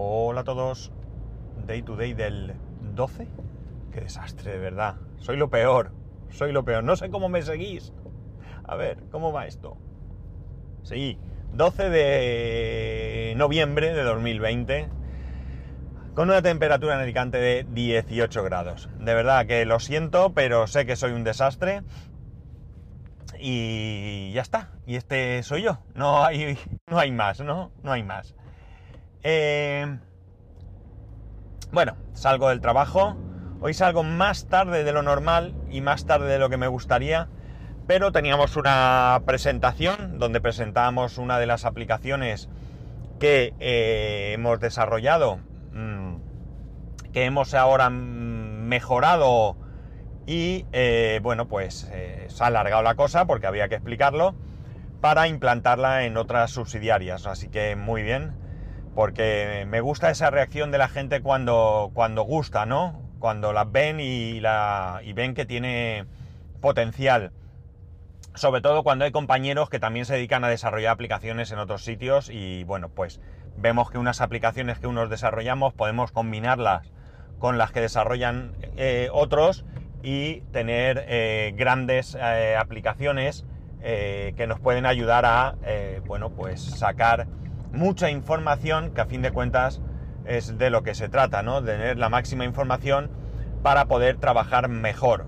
Hola a todos. Day to day del 12. Qué desastre, de verdad. Soy lo peor. Soy lo peor. No sé cómo me seguís. A ver, ¿cómo va esto? Sí, 12 de noviembre de 2020. Con una temperatura en Alicante de 18 grados. De verdad que lo siento, pero sé que soy un desastre. Y ya está. Y este soy yo. No hay, no hay más, ¿no? No hay más. Eh, bueno, salgo del trabajo. Hoy salgo más tarde de lo normal y más tarde de lo que me gustaría, pero teníamos una presentación donde presentábamos una de las aplicaciones que eh, hemos desarrollado, mmm, que hemos ahora mejorado y eh, bueno, pues se ha alargado la cosa porque había que explicarlo para implantarla en otras subsidiarias, así que muy bien porque me gusta esa reacción de la gente cuando, cuando gusta, ¿no? Cuando la ven y, ven que tiene potencial. Sobre todo cuando hay compañeros que también se dedican a desarrollar aplicaciones en otros sitios y bueno, pues vemos que unas aplicaciones que unos desarrollamos podemos combinarlas con las que desarrollan eh, otros y tener eh, grandes eh, aplicaciones que nos pueden ayudar a, bueno, pues sacar mucha información que a fin de cuentas es de lo que se trata, ¿no? Tener la máxima información para poder trabajar mejor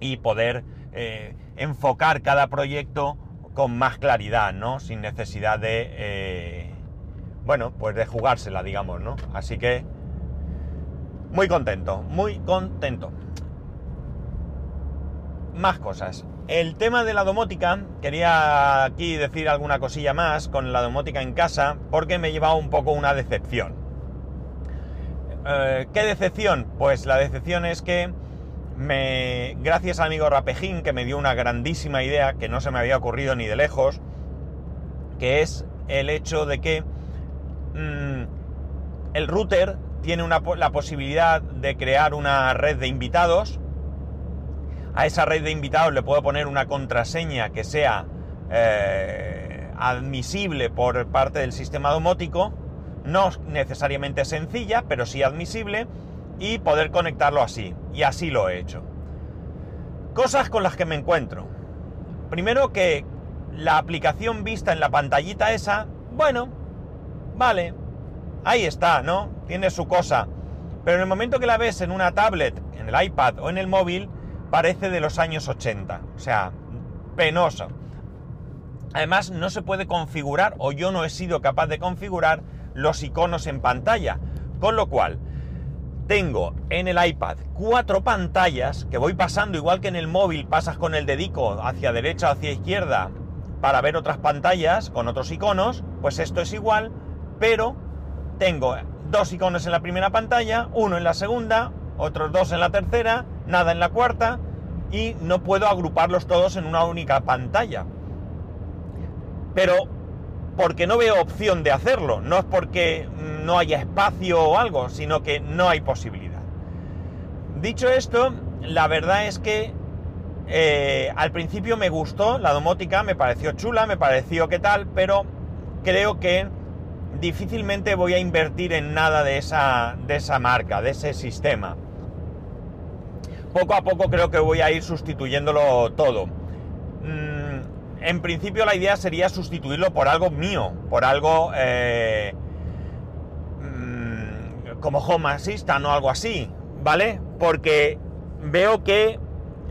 y poder eh, enfocar cada proyecto con más claridad, ¿no? Sin necesidad de, eh, bueno, pues de jugársela, digamos, ¿no? Así que muy contento, muy contento. Más cosas. El tema de la domótica, quería aquí decir alguna cosilla más con la domótica en casa, porque me he llevado un poco una decepción. Eh, ¿Qué decepción? Pues la decepción es que me, gracias al amigo Rapejín, que me dio una grandísima idea que no se me había ocurrido ni de lejos, que es el hecho de que mmm, el router tiene una, la posibilidad de crear una red de invitados, a esa red de invitados le puedo poner una contraseña que sea eh, admisible por parte del sistema domótico, no necesariamente sencilla, pero sí admisible, y poder conectarlo así. Y así lo he hecho. Cosas con las que me encuentro. Primero que la aplicación vista en la pantallita esa, bueno, vale, ahí está, ¿no? Tiene su cosa. Pero en el momento que la ves en una tablet, en el iPad o en el móvil, parece de los años 80. O sea, penoso. Además, no se puede configurar, o yo no he sido capaz de configurar, los iconos en pantalla. Con lo cual, tengo en el iPad cuatro pantallas que voy pasando, igual que en el móvil pasas con el dedico hacia derecha o hacia izquierda para ver otras pantallas con otros iconos, pues esto es igual, pero tengo dos iconos en la primera pantalla, uno en la segunda, otros dos en la tercera, nada en la cuarta y no puedo agruparlos todos en una única pantalla. Pero porque no veo opción de hacerlo, no es porque no haya espacio o algo, sino que no hay posibilidad. Dicho esto, la verdad es que eh, al principio me gustó la domótica, me pareció chula, me pareció que tal, pero creo que difícilmente voy a invertir en nada de esa, de esa marca, de ese sistema poco a poco creo que voy a ir sustituyéndolo todo. Mm, en principio la idea sería sustituirlo por algo mío, por algo eh, mm, como Home Assistant o algo así, ¿vale? Porque veo que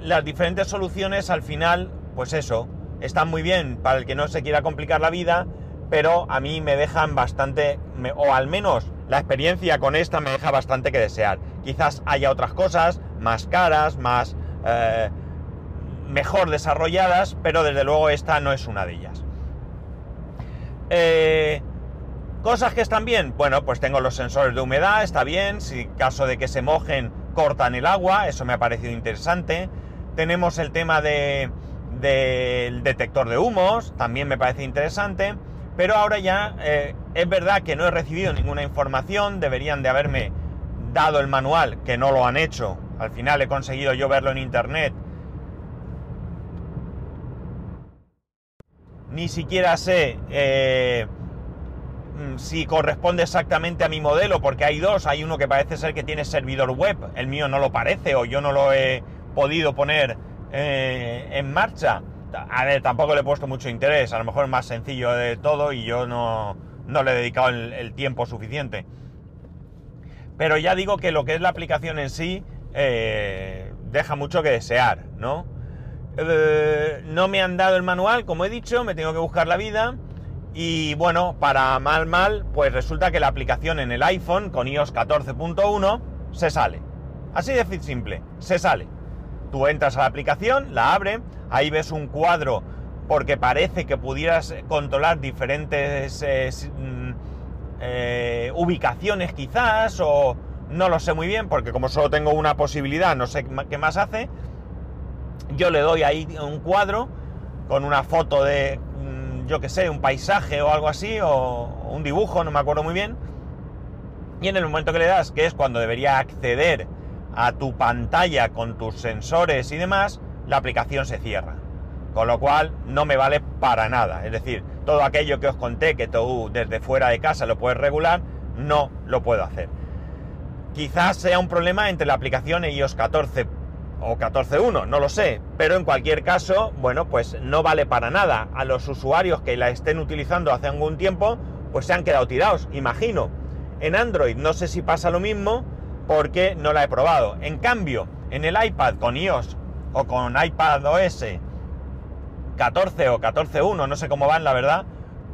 las diferentes soluciones al final, pues eso, están muy bien para el que no se quiera complicar la vida, pero a mí me dejan bastante, o al menos la experiencia con esta me deja bastante que desear. Quizás haya otras cosas más caras, más eh, mejor desarrolladas, pero desde luego esta no es una de ellas. Eh, cosas que están bien, bueno, pues tengo los sensores de humedad, está bien, si caso de que se mojen cortan el agua, eso me ha parecido interesante. Tenemos el tema de, del detector de humos, también me parece interesante. Pero ahora ya eh, es verdad que no he recibido ninguna información, deberían de haberme dado el manual, que no lo han hecho. Al final he conseguido yo verlo en internet. Ni siquiera sé eh, mm, si corresponde exactamente a mi modelo, porque hay dos, hay uno que parece ser que tiene servidor web, el mío no lo parece o yo no lo he podido poner eh, en marcha. A ver, tampoco le he puesto mucho interés, a lo mejor es más sencillo de todo y yo no, no le he dedicado el, tiempo suficiente. Pero ya digo que lo que es la aplicación en sí eh, deja mucho que desear, ¿no? Eh, no me han dado el manual, como he dicho, me tengo que buscar la vida. Y bueno, para mal mal, pues resulta que la aplicación en el iPhone con iOS 14.1 se sale. Así de simple, se sale. Tú entras a la aplicación, la abre, ahí ves un cuadro porque parece que pudieras controlar diferentes eh, mm, ubicaciones quizás o no lo sé muy bien porque como solo tengo una posibilidad no sé qué más hace yo le doy ahí un cuadro con una foto de, mm, yo que sé, un paisaje o algo así, o un dibujo, no me acuerdo muy bien. Y en el momento que le das, que es cuando debería acceder a tu pantalla con tus sensores y demás, la aplicación se cierra. Con lo cual no me vale para nada. Es decir, todo aquello que os conté que tú desde fuera de casa lo puedes regular, no lo puedo hacer. Quizás sea un problema entre la aplicación iOS 14 o 14.1, no lo sé, pero en cualquier caso, bueno, pues no vale para nada. A los usuarios que la estén utilizando hace algún tiempo, pues se han quedado tirados, imagino. En Android no sé si pasa lo mismo porque no la he probado. En cambio, en el iPad con iOS o con iPad OS 14 o 14.1, no sé cómo van, la verdad,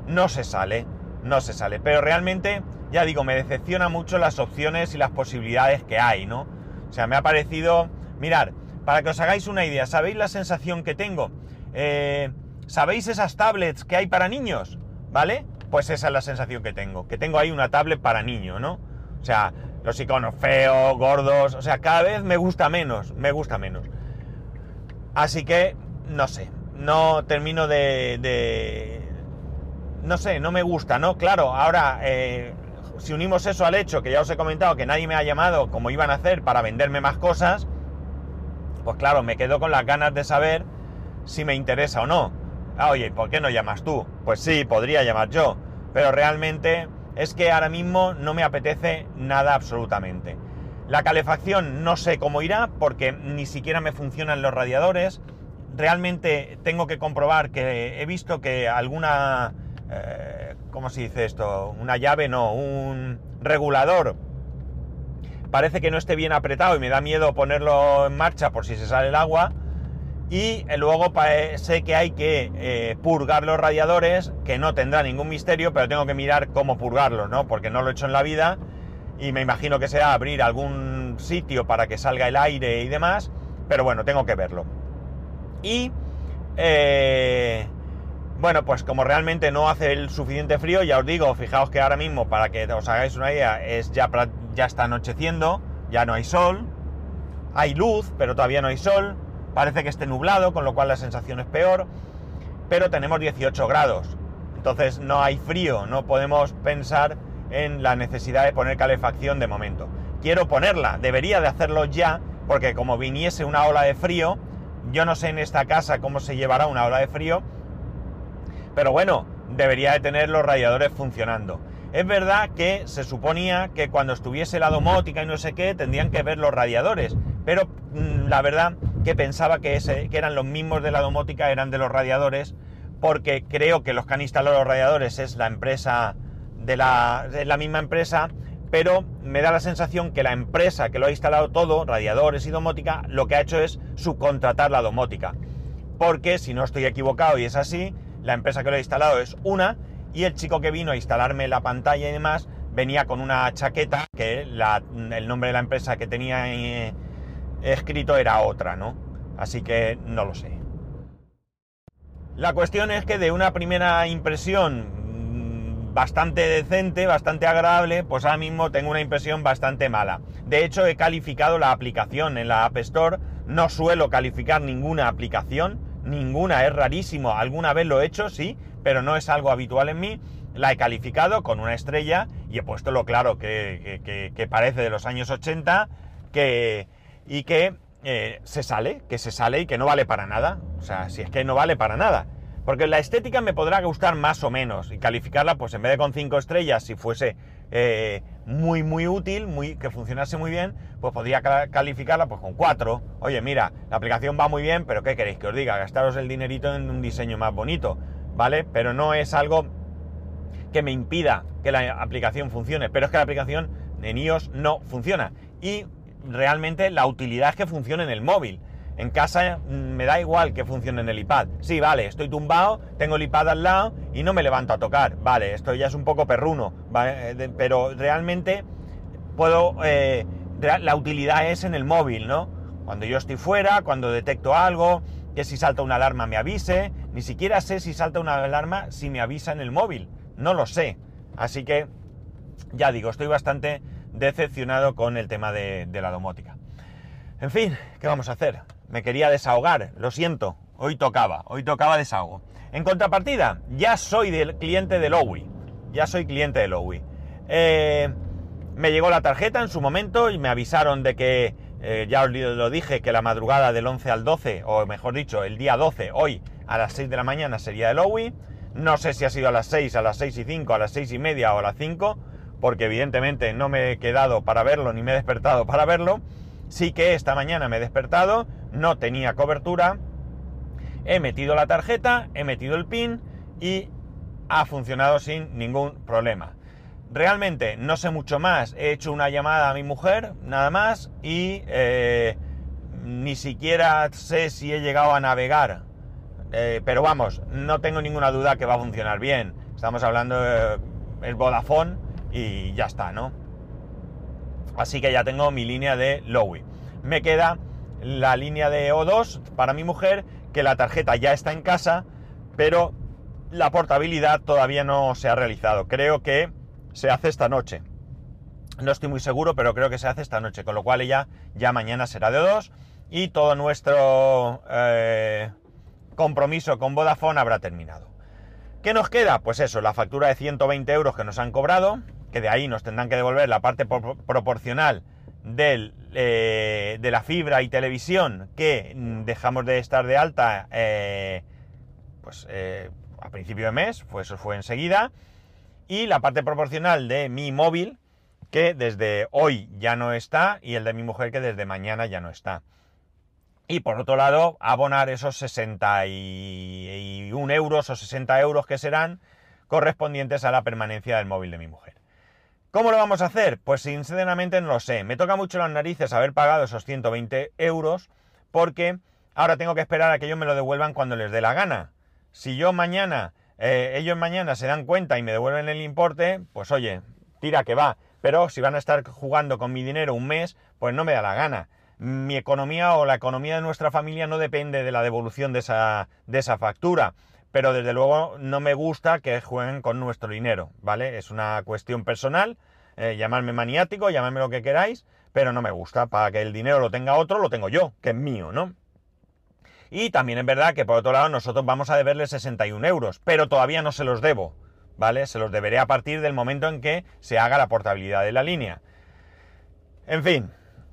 no se sale, no se sale. Pero realmente, ya digo, me decepciona mucho las opciones y las posibilidades que hay, ¿no? O sea, me ha parecido Mirar, para que os hagáis una idea, ¿sabéis la sensación que tengo? Eh, ¿Sabéis esas tablets que hay para niños? ¿Vale? Pues esa es la sensación que tengo, que tengo ahí una tablet para niño, ¿no? O sea, los iconos feos, gordos, o sea, cada vez me gusta menos, me gusta menos. Así que, no sé, no termino de... no sé, no me gusta, ¿no? Claro, ahora, eh, si unimos eso al hecho que ya os he comentado que nadie me ha llamado como iban a hacer para venderme más cosas, pues claro, me quedo con las ganas de saber si me interesa o no. Ah, oye, ¿por qué no llamas tú? Pues sí, podría llamar yo, pero realmente es que ahora mismo no me apetece nada absolutamente. La calefacción no sé cómo irá porque ni siquiera me funcionan los radiadores. Realmente tengo que comprobar que he visto que alguna... Eh, ¿Cómo se dice esto? Una llave, no, un regulador parece que no esté bien apretado y me da miedo ponerlo en marcha por si se sale el agua. Y eh, luego sé que hay que eh, purgar los radiadores, que no tendrá ningún misterio, pero tengo que mirar cómo purgarlos, ¿no? Porque no lo he hecho en la vida y me imagino que será abrir algún sitio para que salga el aire y demás, pero bueno, tengo que verlo. Y eh, bueno, pues como realmente no hace el suficiente frío, ya os digo, fijaos que ahora mismo, para que os hagáis una idea, es ya, ya está anocheciendo, ya no hay sol, hay luz, pero todavía no hay sol, parece que esté nublado, con lo cual la sensación es peor, pero tenemos 18 grados, entonces no hay frío, no podemos pensar en la necesidad de poner calefacción de momento. Quiero ponerla, debería de hacerlo ya, porque como viniese una ola de frío, yo no sé en esta casa cómo se llevará una ola de frío, pero bueno, debería de tener los radiadores funcionando. Es verdad que se suponía que cuando estuviese la domótica y no sé qué, tendrían que ver los radiadores, pero mm, la verdad que pensaba que, eran los mismos de la domótica, eran de los radiadores, porque creo que los que han instalado los radiadores es la empresa de la, es la misma empresa, pero me da la sensación que la empresa que lo ha instalado todo, radiadores y domótica, lo que ha hecho es subcontratar la domótica. Porque si no estoy equivocado y es así, la empresa que lo ha instalado es una y el chico que vino a instalarme la pantalla y demás venía con una chaqueta que el nombre de la empresa que tenía eh, escrito era otra, ¿no? Así que no lo sé. La cuestión es que de una primera impresión mm, bastante decente, bastante agradable, pues ahora mismo tengo una impresión bastante mala. De hecho, he calificado la aplicación en la App Store. No suelo calificar ninguna aplicación ninguna, es rarísimo. Alguna vez lo he hecho, sí, pero no es algo habitual en mí. La he calificado con una estrella y he puesto lo claro que, parece de los años 80 que, y que eh, se sale, que se sale y que no vale para nada. O sea, si es que no vale para nada. Porque la estética me podrá gustar más o menos y calificarla, pues en vez de con 5 estrellas, si fuese eh, muy, muy útil, muy, que funcionase muy bien, pues podría calificarla pues con 4. Oye, mira, la aplicación va muy bien, pero ¿qué queréis que os diga? Gastaros el dinerito en un diseño más bonito, ¿vale? Pero no es algo que me impida que la aplicación funcione. Pero es que la aplicación en iOS no funciona. Y realmente la utilidad es que funcione en el móvil. En casa mm, me da igual que funcione en el iPad. Sí, vale, estoy tumbado, tengo el iPad al lado y no me levanto a tocar. Vale, esto ya es un poco perruno, eh, pero realmente puedo... Eh, la utilidad es en el móvil, ¿no? Cuando yo estoy fuera, cuando detecto algo, que si salta una alarma me avise. Ni siquiera sé si salta una alarma si me avisa en el móvil. No lo sé. Así que, ya digo, estoy bastante decepcionado con el tema de la domótica. En fin, ¿qué vamos a hacer? Me quería desahogar, lo siento, hoy tocaba, hoy tocaba desahogo. En contrapartida, ya soy del cliente de Lowy, ya soy cliente de Lowy. Eh, me llegó la tarjeta en su momento y me avisaron de que, eh, ya os lo dije, que la madrugada del 11 al 12, o mejor dicho, el día 12, hoy a las 6 de la mañana sería de Lowy. No sé si ha sido a las 6, a las 6 y 5, a las 6 y media o a las 5, porque evidentemente no me he quedado para verlo ni me he despertado para verlo. Sí que esta mañana me he despertado, no tenía cobertura, he metido la tarjeta, he metido el PIN y ha funcionado sin ningún problema. Realmente no sé mucho más, he hecho una llamada a mi mujer, nada más, y eh, ni siquiera sé si he llegado a navegar. Eh, pero vamos, no tengo ninguna duda que va a funcionar bien. Estamos hablando de el Vodafone y ya está, ¿no? Así que ya tengo mi línea de Lowy. Me queda la línea de O2 para mi mujer, que la tarjeta ya está en casa, pero la portabilidad todavía no se ha realizado. Creo que se hace esta noche. No estoy muy seguro, pero creo que se hace esta noche, con lo cual ella ya mañana será de O2 y todo nuestro eh, compromiso con Vodafone habrá terminado. ¿Qué nos queda? Pues eso, la factura de 120 euros que nos han cobrado, que de ahí nos tendrán que devolver la parte proporcional eh, de la fibra y televisión que dejamos de estar de alta eh, pues eh, a principio de mes, pues eso fue enseguida, y la parte proporcional de mi móvil que desde hoy ya no está y el de mi mujer que desde mañana ya no está. Y por otro lado, abonar esos 61 euros o 60 euros que serán correspondientes a la permanencia del móvil de mi mujer. ¿Cómo lo vamos a hacer? Pues sinceramente no lo sé. Me toca mucho las narices haber pagado esos 120 euros porque ahora tengo que esperar a que ellos me lo devuelvan cuando les dé la gana. Si yo mañana, eh, ellos mañana se dan cuenta y me devuelven el importe, pues oye, tira que va. Pero si van a estar jugando con mi dinero un mes, pues no me da la gana. Mi economía o la economía de nuestra familia no depende de la devolución de esa, de esa factura pero desde luego no me gusta que jueguen con nuestro dinero, ¿vale? Es una cuestión personal, eh, llamarme maniático, llamarme lo que queráis, pero no me gusta. Para que el dinero lo tenga otro, lo tengo yo, que es mío, ¿no? Y también es verdad que por otro lado nosotros vamos a deberle 61 euros, pero todavía no se los debo, ¿vale? Se los deberé a partir del momento en que se haga la portabilidad de la línea. En fin,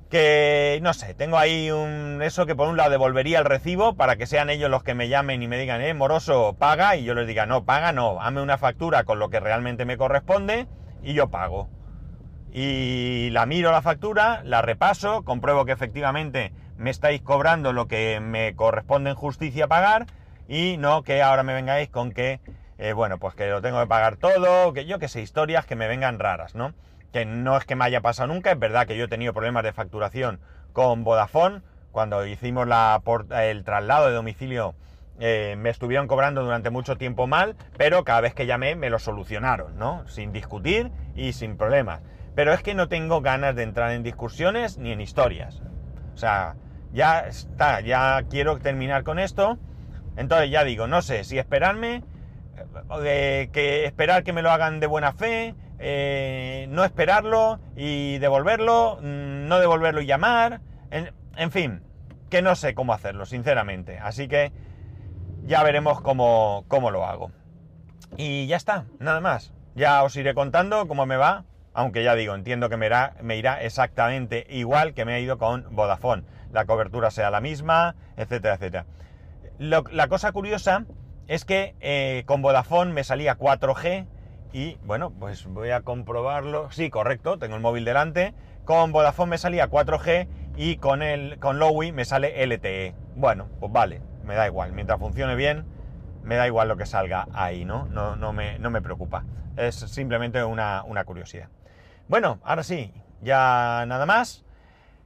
que no sé, tengo ahí un eso que por un lado devolvería el recibo para que sean ellos los que me llamen y me digan, eh, moroso, paga, y yo les diga, no, paga, no, hazme una factura con lo que realmente me corresponde y yo pago. Y la miro la factura, la repaso, compruebo que efectivamente me estáis cobrando lo que me corresponde en justicia pagar y no que ahora me vengáis con que, eh, bueno, pues que lo tengo que pagar todo, que yo que sé, historias que me vengan raras, ¿no? Que no es que me haya pasado nunca, es verdad que yo he tenido problemas de facturación con Vodafone, cuando hicimos la, el traslado de domicilio eh, me estuvieron cobrando durante mucho tiempo mal, pero cada vez que llamé me lo solucionaron, ¿no? Sin discutir y sin problemas. Pero es que no tengo ganas de entrar en discusiones ni en historias. O sea, ya está, ya quiero terminar con esto. Entonces ya digo, no sé si esperarme, eh, que esperar que me lo hagan de buena fe, eh, no esperarlo y devolverlo, mm, no devolverlo y llamar, en, fin, que no sé cómo hacerlo, sinceramente. Así que ya veremos cómo, cómo lo hago. Y ya está, nada más. Ya os iré contando cómo me va, aunque ya digo, entiendo que me irá, me irá exactamente igual que me ha ido con Vodafone. La cobertura sea la misma, etcétera, etcétera. la cosa curiosa es que eh, con Vodafone me salía 4G y bueno, pues voy a comprobarlo. Sí, correcto, tengo el móvil delante. Con Vodafone me salía 4G y con, el, con Lowy me sale LTE. Bueno, pues vale, me da igual. Mientras funcione bien, me da igual lo que salga ahí, ¿no? No, no, me, no me preocupa. Es simplemente una, una curiosidad. Bueno, ahora sí, ya nada más.